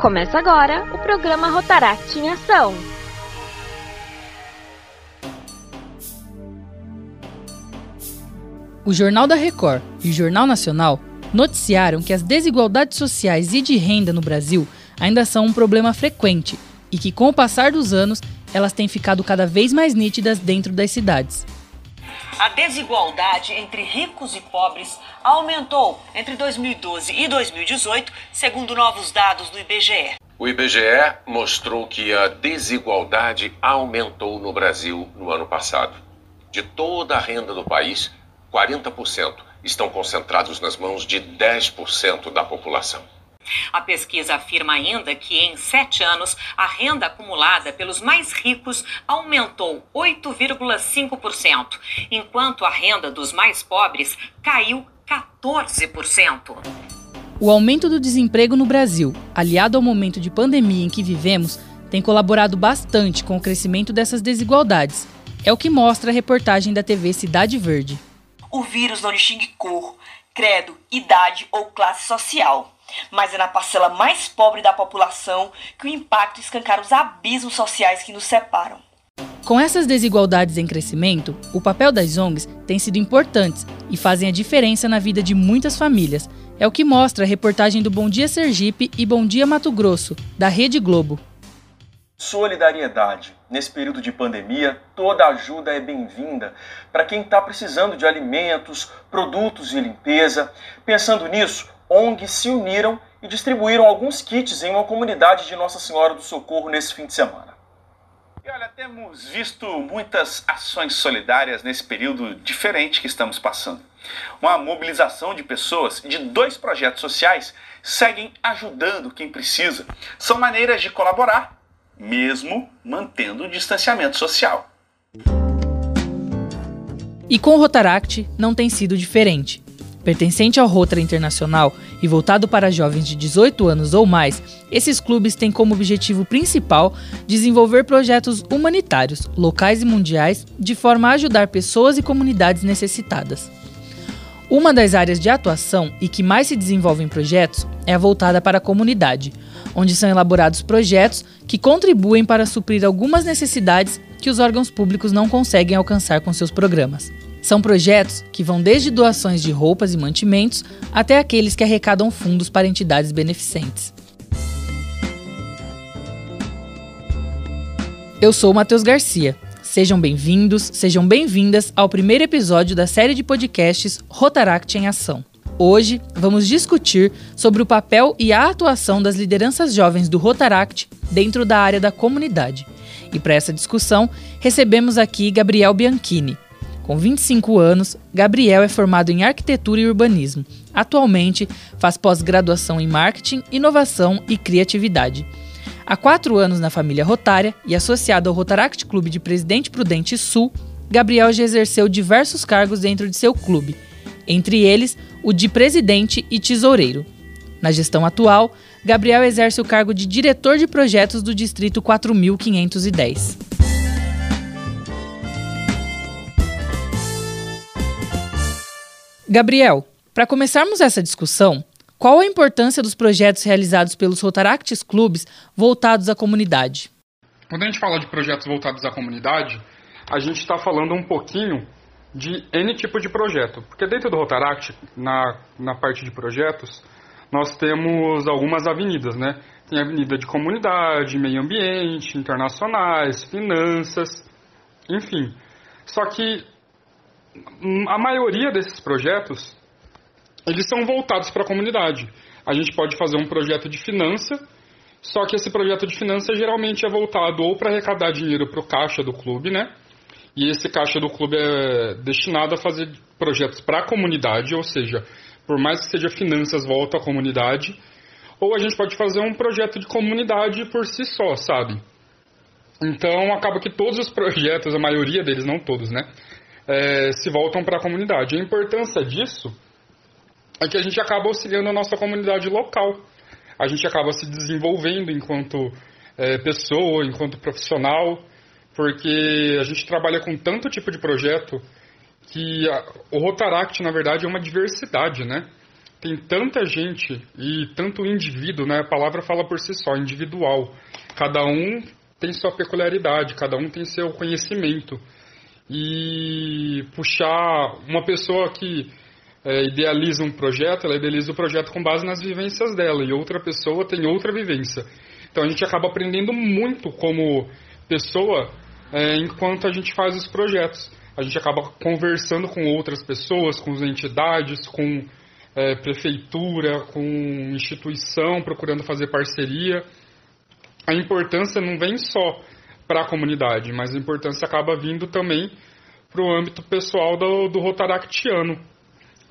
Começa agora o programa Rotaract em Ação. O Jornal da Record e o Jornal Nacional noticiaram que as desigualdades sociais e de renda no Brasil ainda são um problema frequente e que, com o passar dos anos, elas têm ficado cada vez mais nítidas dentro das cidades. A desigualdade entre ricos e pobres aumentou entre 2012 e 2018, segundo novos dados do IBGE. O IBGE mostrou que a desigualdade aumentou no Brasil no ano passado. De toda a renda do país, 40% estão concentrados nas mãos de 10% da população. A pesquisa afirma ainda que em sete anos a renda acumulada pelos mais ricos aumentou 8,5%, enquanto a renda dos mais pobres caiu 14%. O aumento do desemprego no Brasil, aliado ao momento de pandemia em que vivemos, tem colaborado bastante com o crescimento dessas desigualdades. É o que mostra a reportagem da TV Cidade Verde. O vírus não distingue cor, credo, idade ou classe social. Mas é na parcela mais pobre da população que o impacto escancara os abismos sociais que nos separam. Com essas desigualdades em crescimento, o papel das ONGs tem sido importante e fazem a diferença na vida de muitas famílias. É o que mostra a reportagem do Bom Dia Sergipe e Bom Dia Mato Grosso, da Rede Globo. Solidariedade. Nesse período de pandemia, toda ajuda é bem-vinda para quem está precisando de alimentos, produtos de limpeza. Pensando nisso, ONGs se uniram e distribuíram alguns kits em uma comunidade de Nossa Senhora do Socorro nesse fim de semana. E olha, temos visto muitas ações solidárias nesse período diferente que estamos passando. Uma mobilização de pessoas de dois projetos sociais seguem ajudando quem precisa. São maneiras de colaborar, mesmo mantendo o distanciamento social. E com o Rotaract não tem sido diferente. Pertencente ao Rotary Internacional e voltado para jovens de 18 anos ou mais, esses clubes têm como objetivo principal desenvolver projetos humanitários, locais e mundiais, de forma a ajudar pessoas e comunidades necessitadas. Uma das áreas de atuação e que mais se desenvolve em projetos é a voltada para a comunidade, onde são elaborados projetos que contribuem para suprir algumas necessidades que os órgãos públicos não conseguem alcançar com seus programas. São projetos que vão desde doações de roupas e mantimentos até aqueles que arrecadam fundos para entidades beneficentes. Eu sou Matheus Garcia. Sejam bem-vindos, sejam bem-vindas ao primeiro episódio da série de podcasts Rotaract em Ação. Hoje vamos discutir sobre o papel e a atuação das lideranças jovens do Rotaract dentro da área da comunidade. E para essa discussão, recebemos aqui Gabriel Bianchini, com 25 anos, Gabriel é formado em arquitetura e urbanismo. Atualmente, faz pós-graduação em marketing, inovação e criatividade. Há quatro anos na família Rotária e associado ao Rotaract Clube de Presidente Prudente Sul, Gabriel já exerceu diversos cargos dentro de seu clube, entre eles o de presidente e tesoureiro. Na gestão atual, Gabriel exerce o cargo de diretor de projetos do Distrito 4510. Gabriel, para começarmos essa discussão, qual a importância dos projetos realizados pelos Rotaractis Clubes voltados à comunidade? Quando a gente fala de projetos voltados à comunidade, a gente está falando um pouquinho de N tipo de projeto. Porque dentro do Rotaract, na, na parte de projetos, nós temos algumas avenidas, né? Tem avenida de comunidade, meio ambiente, internacionais, finanças, enfim. Só que a maioria desses projetos eles são voltados para a comunidade. A gente pode fazer um projeto de finança, só que esse projeto de finança geralmente é voltado ou para arrecadar dinheiro para o caixa do clube, né? E esse caixa do clube é destinado a fazer projetos para a comunidade, ou seja, por mais que seja finanças, volta à comunidade. Ou a gente pode fazer um projeto de comunidade por si só, sabe? Então acaba que todos os projetos, a maioria deles, não todos, né? É, se voltam para a comunidade. A importância disso é que a gente acaba auxiliando a nossa comunidade local. A gente acaba se desenvolvendo enquanto é, pessoa, enquanto profissional, porque a gente trabalha com tanto tipo de projeto que a, o Rotaract, na verdade, é uma diversidade, né? tem tanta gente e tanto indivíduo, né? A palavra fala por si só, individual. Cada um tem sua peculiaridade, cada um tem seu conhecimento. E puxar uma pessoa que é, idealiza um projeto, ela idealiza o projeto com base nas vivências dela, e outra pessoa tem outra vivência. Então a gente acaba aprendendo muito como pessoa é, enquanto a gente faz os projetos. A gente acaba conversando com outras pessoas, com as entidades, com é, prefeitura, com instituição, procurando fazer parceria. A importância não vem só para a comunidade, mas a importância acaba vindo também para o âmbito pessoal do, do rotaractiano.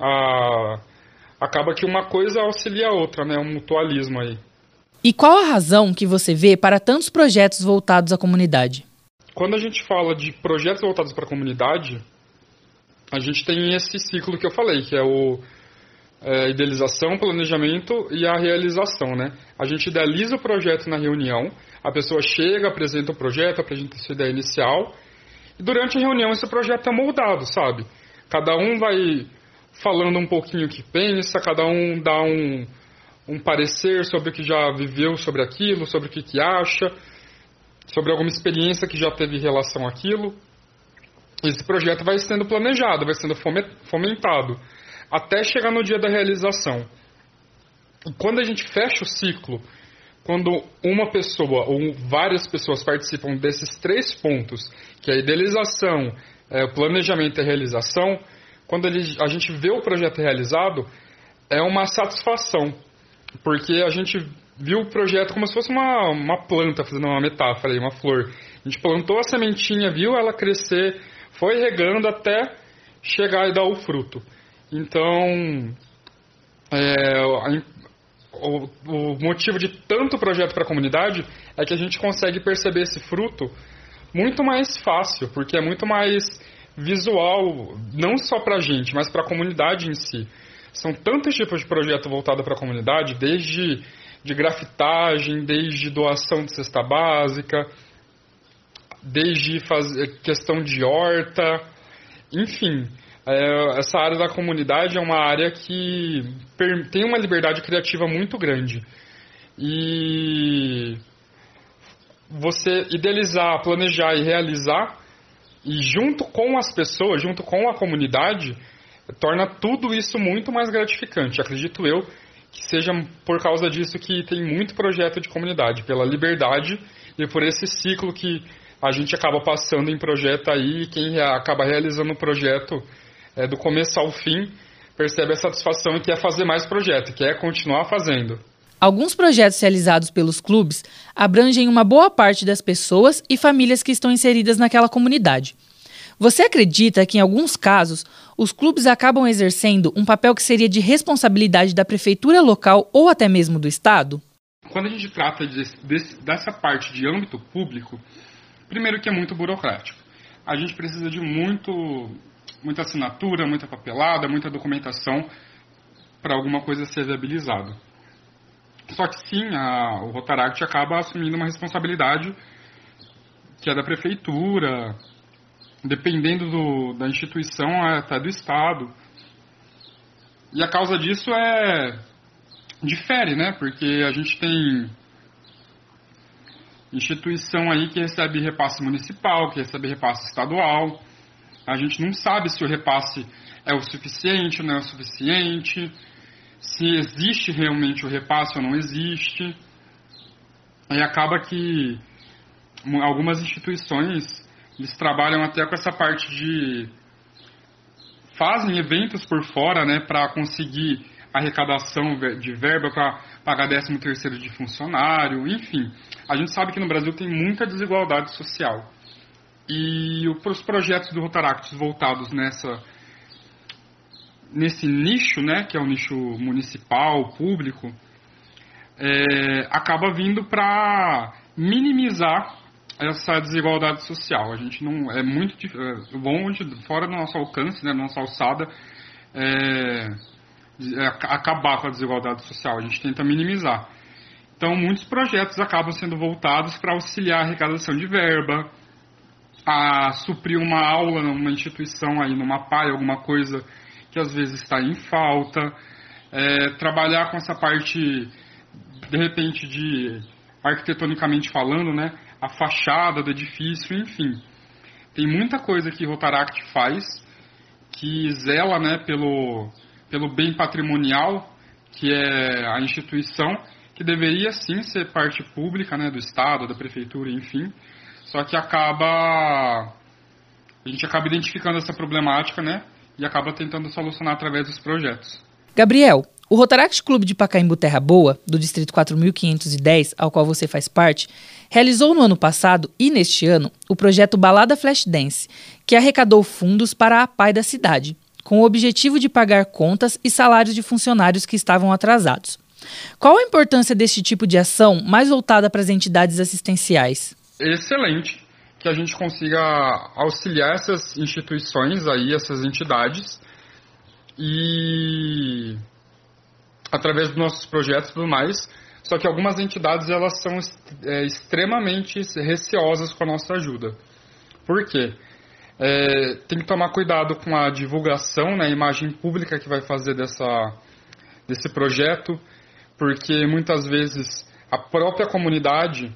A, acaba que uma coisa auxilia a outra, né? Um mutualismo aí. E qual a razão que você vê para tantos projetos voltados à comunidade? Quando a gente fala de projetos voltados para a comunidade, a gente tem esse ciclo que eu falei, que é o é, idealização, planejamento e a realização, né? A gente idealiza o projeto na reunião, a pessoa chega, apresenta o projeto, apresenta sua ideia inicial, e durante a reunião esse projeto é moldado, sabe? Cada um vai falando um pouquinho o que pensa, cada um dá um, um parecer sobre o que já viveu sobre aquilo, sobre o que, que acha, sobre alguma experiência que já teve relação àquilo. Esse projeto vai sendo planejado, vai sendo fomentado, até chegar no dia da realização. E quando a gente fecha o ciclo, quando uma pessoa ou várias pessoas participam desses três pontos, que é a idealização, é, o planejamento e a realização, quando a gente vê o projeto realizado, é uma satisfação, porque a gente viu o projeto como se fosse uma, uma planta, fazendo uma metáfora aí, uma flor. A gente plantou a sementinha, viu ela crescer, foi regando até chegar e dar o fruto. Então, é, o, o, motivo de tanto projeto para a comunidade é que a gente consegue perceber esse fruto muito mais fácil, porque é muito mais visual, não só para a gente, mas para a comunidade em si. São tantos tipos de projeto voltado para a comunidade, desde de grafitagem, desde doação de cesta básica, desde fazer questão de horta, enfim. É, essa área da comunidade é uma área que tem uma liberdade criativa muito grande. E você idealizar, planejar e realizar, e junto com as pessoas, junto com a comunidade, torna tudo isso muito mais gratificante, acredito eu, que seja por causa disso que tem muito projeto de comunidade, pela liberdade e por esse ciclo que a gente acaba passando em projeto aí, quem acaba realizando o projeto é, do começo ao fim percebe a satisfação e quer fazer mais projeto, quer continuar fazendo. Alguns projetos realizados pelos clubes abrangem uma boa parte das pessoas e famílias que estão inseridas naquela comunidade. Você acredita que, em alguns casos, os clubes acabam exercendo um papel que seria de responsabilidade da prefeitura local ou até mesmo do Estado? Quando a gente trata de, de, dessa parte de âmbito público, primeiro que é muito burocrático. A gente precisa de muito, muita assinatura, muita papelada, muita documentação para alguma coisa ser viabilizada. Só que sim, a, o Rotaract acaba assumindo uma responsabilidade que é da prefeitura, dependendo do, da instituição, é até do Estado. E a causa disso é. difere, né? Porque a gente tem instituição aí que recebe repasse municipal, que recebe repasse estadual. A gente não sabe se o repasse é o suficiente ou não é o suficiente, se existe realmente o repasse ou não existe. Aí acaba que algumas instituições eles trabalham até com essa parte de fazem eventos por fora, né, para conseguir arrecadação de verba para pagar 13 terceiro de funcionário, enfim. A gente sabe que no Brasil tem muita desigualdade social. E os projetos do Rotaract voltados nessa nesse nicho, né, que é o nicho municipal, público, é, acaba vindo para minimizar essa desigualdade social. A gente não é muito é, longe, fora do nosso alcance, né, da nossa alçada, é, é, acabar com a desigualdade social. A gente tenta minimizar. Então, muitos projetos acabam sendo voltados para auxiliar a arrecadação de verba, a suprir uma aula numa instituição aí, numa PAI, alguma coisa que às vezes está em falta, é, trabalhar com essa parte, de repente, de arquitetonicamente falando, né, a fachada do edifício, enfim. Tem muita coisa que Rotaract faz que zela né, pelo, pelo bem patrimonial, que é a instituição, que deveria sim ser parte pública né, do Estado, da Prefeitura, enfim, só que acaba. A gente acaba identificando essa problemática né, e acaba tentando solucionar através dos projetos. Gabriel, o Rotaract Clube de Pacaembu Terra Boa, do Distrito 4510, ao qual você faz parte, realizou no ano passado e neste ano o projeto Balada Flash Dance, que arrecadou fundos para a PAI da cidade, com o objetivo de pagar contas e salários de funcionários que estavam atrasados. Qual a importância deste tipo de ação mais voltada para as entidades assistenciais? Excelente que a gente consiga auxiliar essas instituições aí, essas entidades, e através dos nossos projetos e tudo mais. Só que algumas entidades elas são é, extremamente receosas com a nossa ajuda. Por quê? É, tem que tomar cuidado com a divulgação, né, a imagem pública que vai fazer dessa, desse projeto, porque muitas vezes a própria comunidade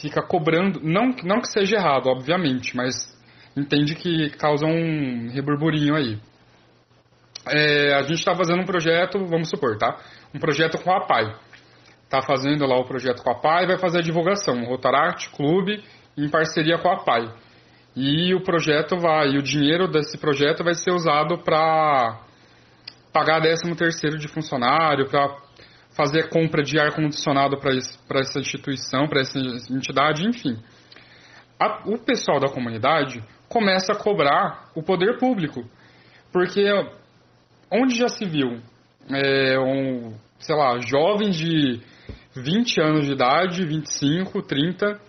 fica cobrando, não, não que seja errado, obviamente, mas entende que causa um reburburinho aí. É, a gente está fazendo um projeto, vamos supor, tá? Um projeto com a PAI. Está fazendo lá o projeto com a PAI vai fazer a divulgação. Rotaract Clube em parceria com a PAI. E o projeto vai, o dinheiro desse projeto vai ser usado para pagar 13 terceiro de funcionário, para fazer compra de ar-condicionado para essa instituição, para essa entidade, enfim. A, o pessoal da comunidade começa a cobrar o poder público. Porque onde já se viu é, um, sei lá, jovens de 20 anos de idade, 25, 30,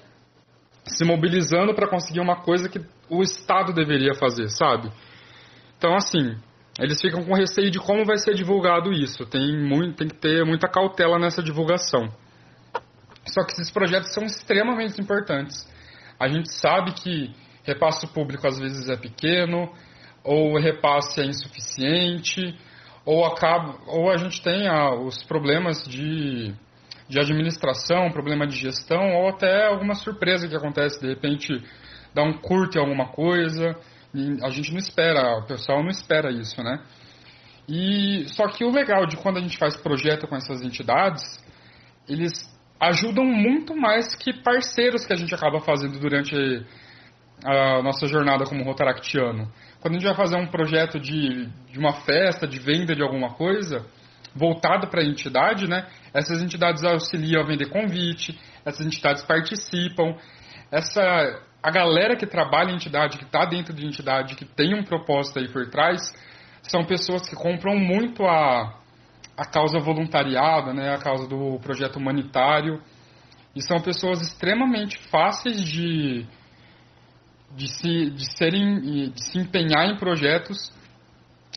se mobilizando para conseguir uma coisa que o Estado deveria fazer, sabe? Então, assim, eles ficam com receio de como vai ser divulgado isso. Tem, muito, tem que ter muita cautela nessa divulgação. Só que esses projetos são extremamente importantes. A gente sabe que repasse público às vezes é pequeno, ou o repasse é insuficiente, ou, acaba, ou a gente tem ah, os problemas de, de administração, problema de gestão, ou até alguma surpresa que acontece, de repente dá um curto em alguma coisa, a gente não espera, o pessoal não espera isso, né? E só que o legal de quando a gente faz projeto com essas entidades, eles ajudam muito mais que parceiros que a gente acaba fazendo durante a nossa jornada como rotaractiano. Quando a gente vai fazer um projeto de, de uma festa, de venda de alguma coisa, voltado para a entidade, né? Essas entidades auxiliam a vender convite, essas entidades participam. Essa a galera que trabalha em entidade, que está dentro de entidade, que tem um propósito aí por trás, são pessoas que compram muito a, a causa voluntariada, né? A causa do projeto humanitário. E são pessoas extremamente fáceis de de se, de serem, de se empenhar em projetos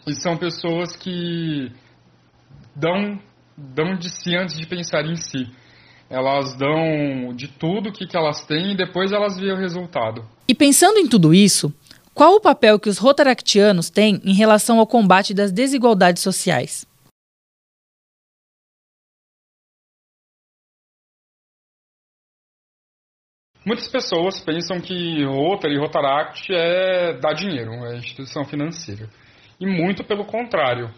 e são pessoas que dão, dão de si antes de pensar em si. Elas dão de tudo o que, que elas têm e depois elas veem o resultado. E pensando em tudo isso, qual o papel que os rotaractianos têm em relação ao combate das desigualdades sociais? Muitas pessoas pensam que Rotary e Rotaract é dar dinheiro, é instituição financeira. E muito pelo contrário.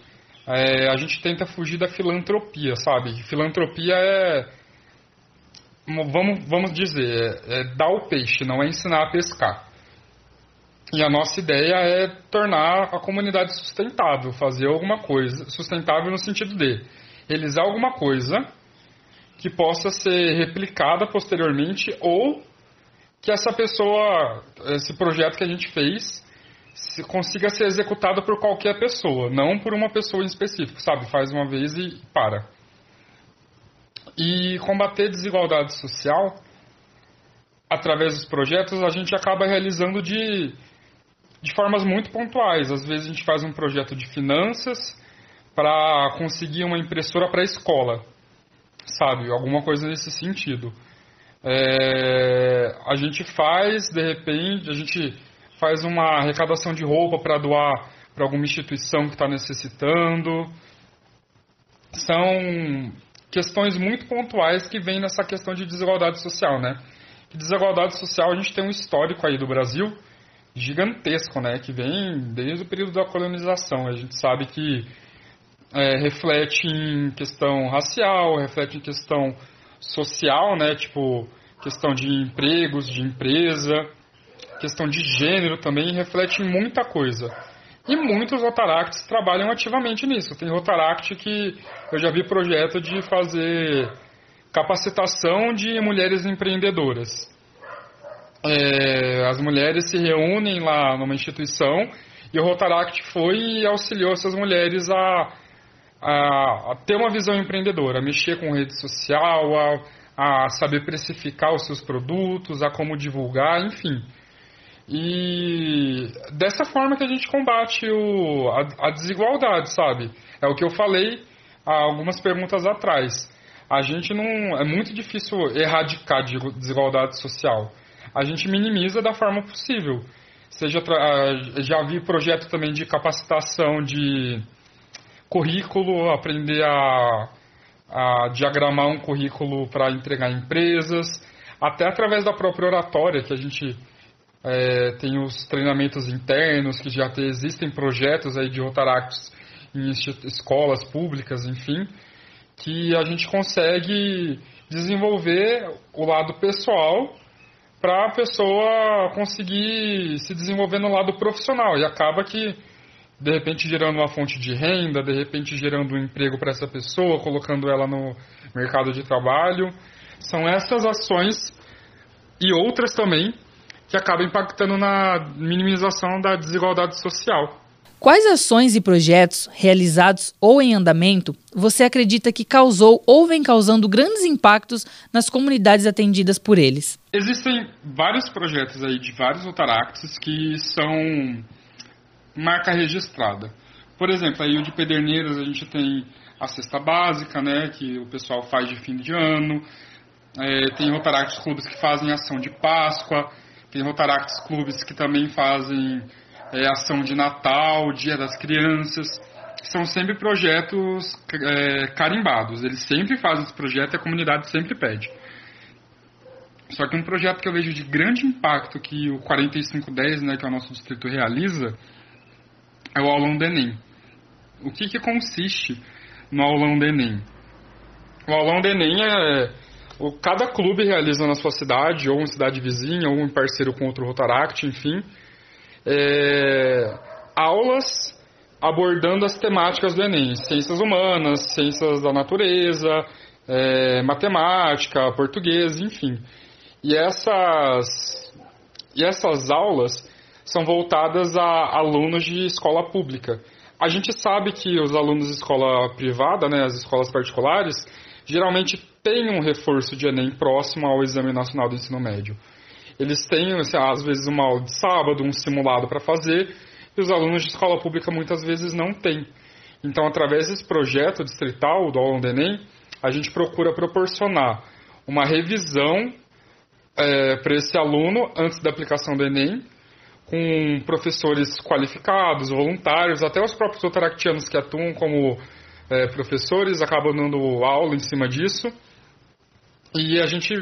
É, a gente tenta fugir da filantropia, sabe? Filantropia é. Vamos, vamos dizer, é, é dar o peixe, não é ensinar a pescar. E a nossa ideia é tornar a comunidade sustentável, fazer alguma coisa, sustentável no sentido de realizar alguma coisa que possa ser replicada posteriormente ou que essa pessoa, esse projeto que a gente fez, se consiga ser executado por qualquer pessoa, não por uma pessoa em específico, sabe? Faz uma vez e para. E combater desigualdade social através dos projetos a gente acaba realizando de, de formas muito pontuais. Às vezes a gente faz um projeto de finanças para conseguir uma impressora para a escola, sabe? Alguma coisa nesse sentido. É, a gente faz, de repente, a gente faz uma arrecadação de roupa para doar para alguma instituição que está necessitando. são questões muito pontuais que vêm nessa questão de desigualdade social, né? desigualdade social a gente tem um histórico aí do Brasil gigantesco, né? Que vem desde o período da colonização. A gente sabe que é, reflete em questão racial, reflete em questão social, né? Tipo, questão de empregos, de empresa, questão de gênero também, reflete em muita coisa. E muitos Rotaracts trabalham ativamente nisso. Tem Rotaract que eu já vi projeto de fazer capacitação de mulheres empreendedoras. É, as mulheres se reúnem lá numa instituição e o Rotaract foi e auxiliou essas mulheres a, a, a ter uma visão empreendedora, a mexer com rede social, a, a saber precificar os seus produtos, a como divulgar, enfim. E dessa forma que a gente combate o, a, a, desigualdade, sabe? É o que eu falei há algumas perguntas atrás. A gente não. É muito difícil erradicar desigualdade social. A gente minimiza da forma possível. Seja, já vi projeto também de capacitação de currículo, aprender a, a diagramar um currículo para entregar em empresas, até através da própria oratória, que a gente é, tem os treinamentos internos, que já tem, existem projetos aí de Rotaractos em escolas públicas, enfim, que a gente consegue desenvolver o lado pessoal para a pessoa conseguir se desenvolver no lado profissional e acaba que de repente gerando uma fonte de renda, de repente gerando um emprego para essa pessoa, colocando ela no mercado de trabalho. São essas ações e outras também que acaba impactando na minimização da desigualdade social. Quais ações e projetos realizados ou em andamento você acredita que causou ou vem causando grandes impactos nas comunidades atendidas por eles? Existem vários projetos aí de vários Otaracts que são marca registrada. Por exemplo, aí o de Pederneiras a gente tem a cesta básica, né, que o pessoal faz de fim de ano. É, tem Rotaracts clubes que fazem ação de Páscoa. Tem Rotaracts clubes que também fazem é, ação de Natal, Dia das Crianças. São sempre projetos é, carimbados. Eles sempre fazem esse projeto e a comunidade sempre pede. Só que um projeto que eu vejo de grande impacto que o 4510, né, que é o nosso distrito, realiza, é o aulão do Enem. O que, que consiste no aulão do Enem? O aulão do Enem é o, cada clube realiza na sua cidade, ou em cidade vizinha, ou em parceiro com outro Rotaract, enfim, é, aulas abordando as temáticas do Enem, ciências humanas, ciências da natureza, é, matemática, português, enfim. E essas, e essas aulas são voltadas a alunos de escola pública. A gente sabe que os alunos de escola privada, né, as escolas particulares, geralmente têm um reforço de Enem próximo ao Exame Nacional do Ensino Médio. Eles têm, assim, às vezes, uma aula de sábado, um simulado para fazer, e os alunos de escola pública muitas vezes não têm. Então, através desse projeto distrital do aulão do Enem, a gente procura proporcionar uma revisão é, para esse aluno antes da aplicação do Enem, com professores qualificados, voluntários, até os próprios otaractianos que atuam como é, professores acabam dando aula em cima disso. E a gente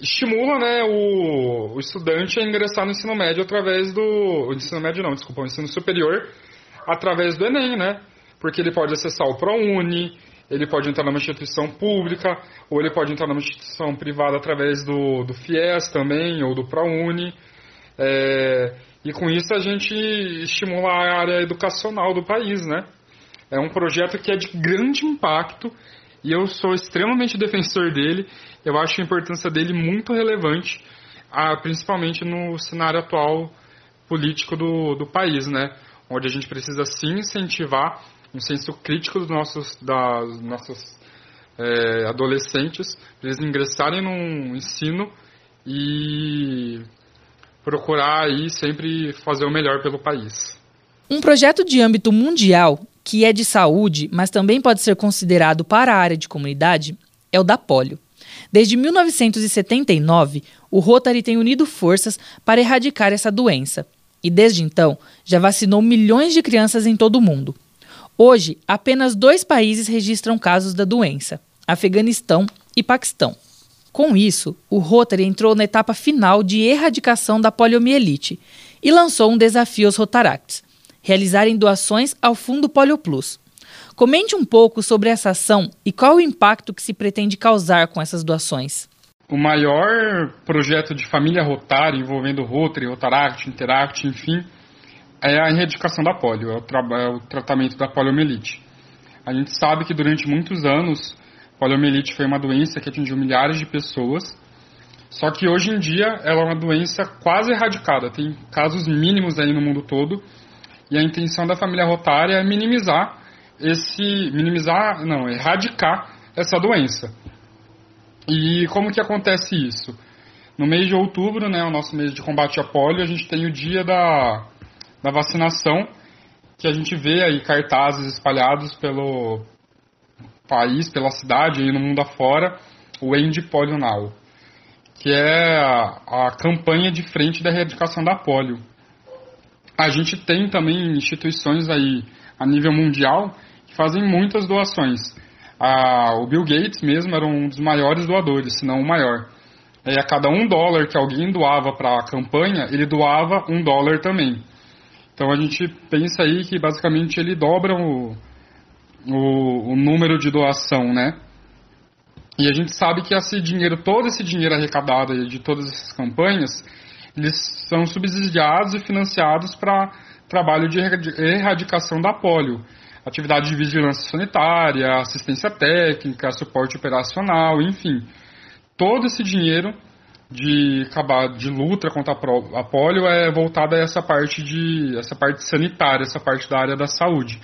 estimula né, o, o estudante a ingressar no ensino médio através do. Ensino médio não, desculpa, o ensino superior através do Enem, né? Porque ele pode acessar o ProUni, ele pode entrar numa instituição pública, ou ele pode entrar numa instituição privada através do, do FIES também, ou do ProUni. É, e com isso a gente estimula a área educacional do país, né? É um projeto que é de grande impacto e eu sou extremamente defensor dele. Eu acho a importância dele muito relevante, principalmente no cenário atual político do, do país, né? Onde a gente precisa sim incentivar um senso crítico dos nossos, das nossos é, adolescentes, para eles ingressarem no ensino e procurar aí sempre fazer o melhor pelo país. Um projeto de âmbito mundial que é de saúde, mas também pode ser considerado para a área de comunidade, é o da polio. Desde 1979, o Rotary tem unido forças para erradicar essa doença e, desde então, já vacinou milhões de crianças em todo o mundo. Hoje, apenas dois países registram casos da doença: Afeganistão e Paquistão. Com isso, o Rotary entrou na etapa final de erradicação da poliomielite e lançou um desafio aos Rotaracts: realizarem doações ao Fundo Polio Plus. Comente um pouco sobre essa ação e qual o impacto que se pretende causar com essas doações. O maior projeto de família Rotary envolvendo Rotary, Rotaract, Interact, enfim, é a erradicação da polio, é o, tra é o tratamento da poliomielite. A gente sabe que durante muitos anos, poliomielite foi uma doença que atingiu milhares de pessoas, só que hoje em dia ela é uma doença quase erradicada, tem casos mínimos aí no mundo todo, e a intenção da família rotária é minimizar esse, minimizar, não, erradicar essa doença. E como que acontece isso? No mês de outubro, né, o nosso mês de combate à polio, a gente tem o dia da da vacinação, que a gente vê aí cartazes espalhados pelo país, pela cidade e no mundo afora, o End Polio Now, que é a, a campanha de frente da erradicação da polio. A gente tem também instituições aí a nível mundial que fazem muitas doações. o Bill Gates mesmo era um dos maiores doadores, se não o maior. E a cada um dólar que alguém doava para a campanha, ele doava um dólar também. Então a gente pensa aí que basicamente ele dobra o, o, o número de doação, né? E a gente sabe que esse dinheiro, todo esse dinheiro arrecadado de todas essas campanhas, eles são subsidiados e financiados para trabalho de erradicação da polio, atividade de vigilância sanitária, assistência técnica, suporte operacional, enfim. Todo esse dinheiro de acabar de luta contra a polio é voltada a essa parte de essa parte sanitária, essa parte da área da saúde,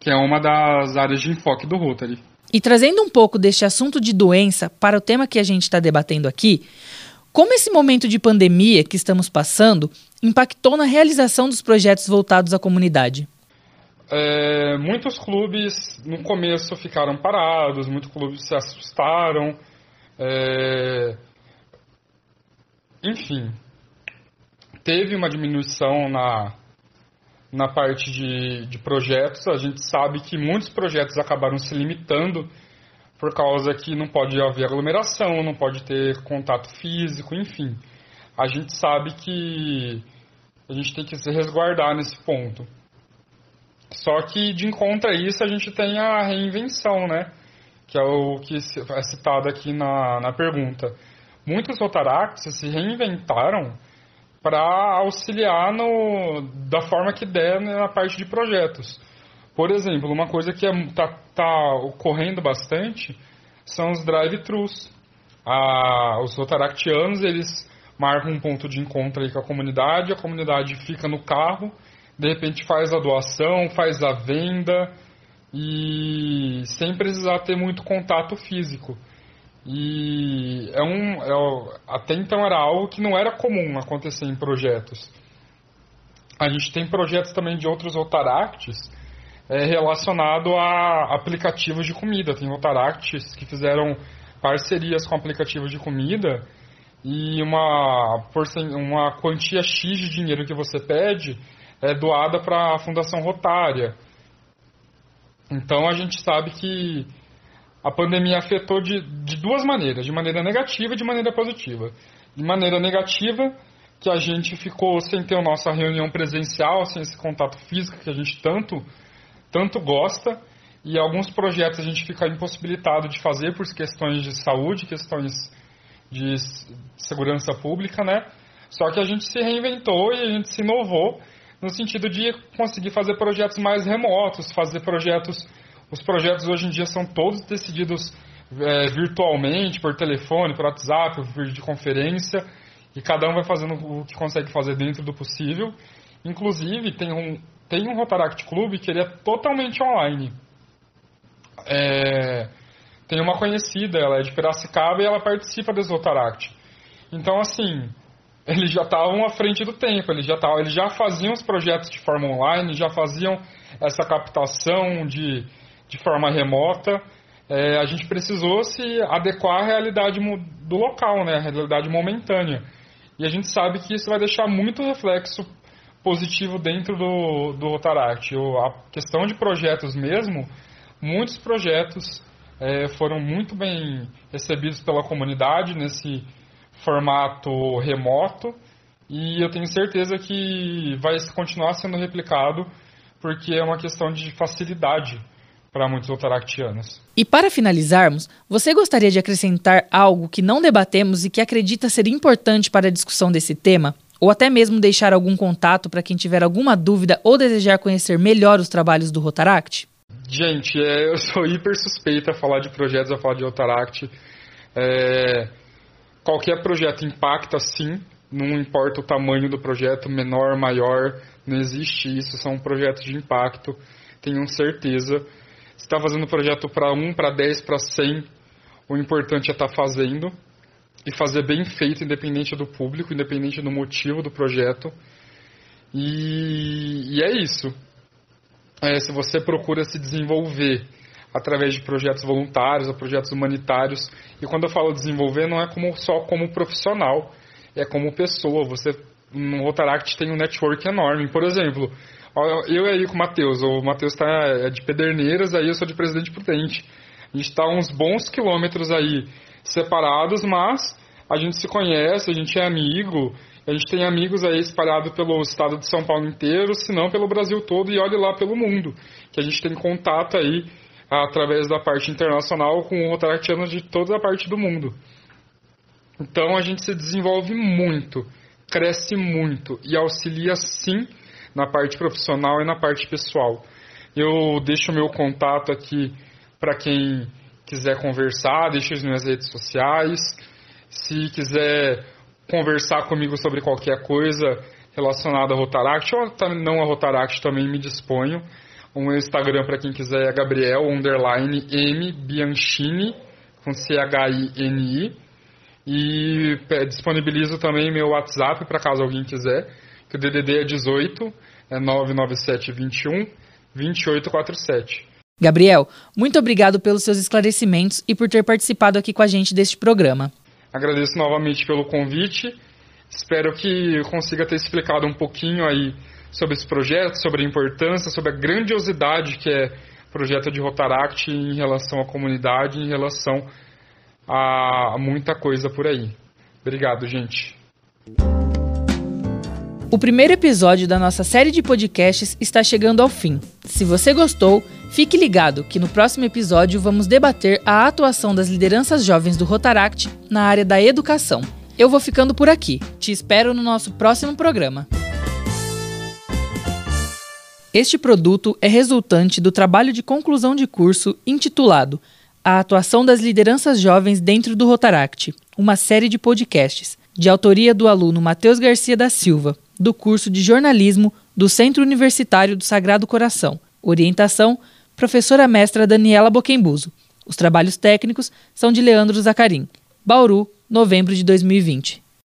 que é uma das áreas de enfoque do Rotary. E trazendo um pouco deste assunto de doença para o tema que a gente está debatendo aqui, como esse momento de pandemia que estamos passando impactou na realização dos projetos voltados à comunidade? É, muitos clubes no começo ficaram parados, muitos clubes se assustaram. É, enfim, teve uma diminuição na, na parte de, de projetos. A gente sabe que muitos projetos acabaram se limitando por causa que não pode haver aglomeração, não pode ter contato físico, enfim. A gente sabe que a gente tem que se resguardar nesse ponto. Só que de encontro a isso a gente tem a reinvenção, né? Que é o que é citado aqui na, na pergunta muitos Rotaracts se reinventaram para auxiliar no, da forma que der na parte de projetos. Por exemplo, uma coisa que está é, tá ocorrendo bastante são os drive-thrus. Ah, os Rotaractianos, eles marcam um ponto de encontro aí com a comunidade, a comunidade fica no carro, de repente faz a doação, faz a venda e sem precisar ter muito contato físico. E é um, é, até então era algo que não era comum acontecer em projetos. A gente tem projetos também de outros Rotaracts é, relacionado a aplicativos de comida. Tem Rotaracts que fizeram parcerias com aplicativos de comida e uma, uma quantia X de dinheiro que você pede é doada para a Fundação Rotária. Então a gente sabe que a pandemia afetou de, de duas maneiras, de maneira negativa e de maneira positiva. De maneira negativa, que a gente ficou sem ter a nossa reunião presencial, sem esse contato físico que a gente tanto, tanto gosta, e alguns projetos a gente fica impossibilitado de fazer por questões de saúde, questões de segurança pública, né? Só que a gente se reinventou e a gente se inovou no sentido de conseguir fazer projetos mais remotos, fazer projetos os projetos hoje em dia são todos decididos é, virtualmente, por telefone, por WhatsApp, por videoconferência, e cada um vai fazendo o que consegue fazer dentro do possível. Inclusive, tem um, tem um Rotaract Club que ele é totalmente online. É, tem uma conhecida, ela é de Piracicaba e ela participa desse Rotaract. Então, assim, eles já estavam à frente do tempo, eles já, tavam, eles já faziam os projetos de forma online, já faziam essa captação de de forma remota, é, a gente precisou se adequar à realidade do local, né, à realidade momentânea. E a gente sabe que isso vai deixar muito reflexo positivo dentro do, do Rotaract. A questão de projetos mesmo, muitos projetos é, foram muito bem recebidos pela comunidade nesse formato remoto e eu tenho certeza que vai continuar sendo replicado porque é uma questão de facilidade para muitos otaractianos. E para finalizarmos, você gostaria de acrescentar algo que não debatemos e que acredita ser importante para a discussão desse tema? Ou até mesmo deixar algum contato para quem tiver alguma dúvida ou desejar conhecer melhor os trabalhos do Rotaract? Gente, é, eu sou hiper suspeita a falar de projetos, a falar de Rotaract. É, qualquer projeto impacta sim, não importa o tamanho do projeto, menor, maior, não existe isso, são projetos de impacto, tenham certeza. Se está fazendo projeto para 1, para 10, para 100, o importante é estar tá fazendo e fazer bem feito, independente do público, independente do motivo do projeto. E, e é isso. É, se você procura se desenvolver através de projetos voluntários ou projetos humanitários, e quando eu falo desenvolver, não é como, só como profissional, é como pessoa. Você no Rotaract tem um network enorme. Por exemplo, eu aí com o Matheus, o Matheus está é de Pederneiras, aí eu sou de Presidente Prudente. A gente está uns bons quilômetros aí separados, mas a gente se conhece, a gente é amigo, a gente tem amigos aí espalhados pelo estado de São Paulo inteiro, se não pelo Brasil todo e olhe lá pelo mundo, que a gente tem contato aí através da parte internacional com rotaractianos de toda a parte do mundo. Então a gente se desenvolve muito, cresce muito e auxilia sim na parte profissional e na parte pessoal. Eu deixo meu contato aqui para quem quiser conversar, deixe as minhas redes sociais. Se quiser conversar comigo sobre qualquer coisa relacionada a Rotaract ou não a Rotaract, também me disponho. O meu Instagram, para quem quiser, é Gabriel, underline M Bianchini, com C-H-I-N-I. E disponibilizo também meu WhatsApp, para caso alguém quiser, que o DDD é 18, é 99721 2847. Gabriel, muito obrigado pelos seus esclarecimentos e por ter participado aqui com a gente deste programa. Agradeço novamente pelo convite. Espero que consiga ter explicado um pouquinho aí sobre esse projeto, sobre a importância, sobre a grandiosidade que é o projeto de Rotaract em relação à comunidade, em relação a muita coisa por aí. Obrigado, gente. O primeiro episódio da nossa série de podcasts está chegando ao fim. Se você gostou, fique ligado que no próximo episódio vamos debater a atuação das lideranças jovens do Rotaract na área da educação. Eu vou ficando por aqui. Te espero no nosso próximo programa. Este produto é resultante do trabalho de conclusão de curso intitulado A Atuação das Lideranças Jovens dentro do Rotaract, uma série de podcasts, de autoria do aluno Matheus Garcia da Silva, do curso de jornalismo do Centro Universitário do Sagrado Coração. Orientação: professora mestra Daniela Boquembuso. Os trabalhos técnicos são de Leandro Zacarim. Bauru, novembro de 2020.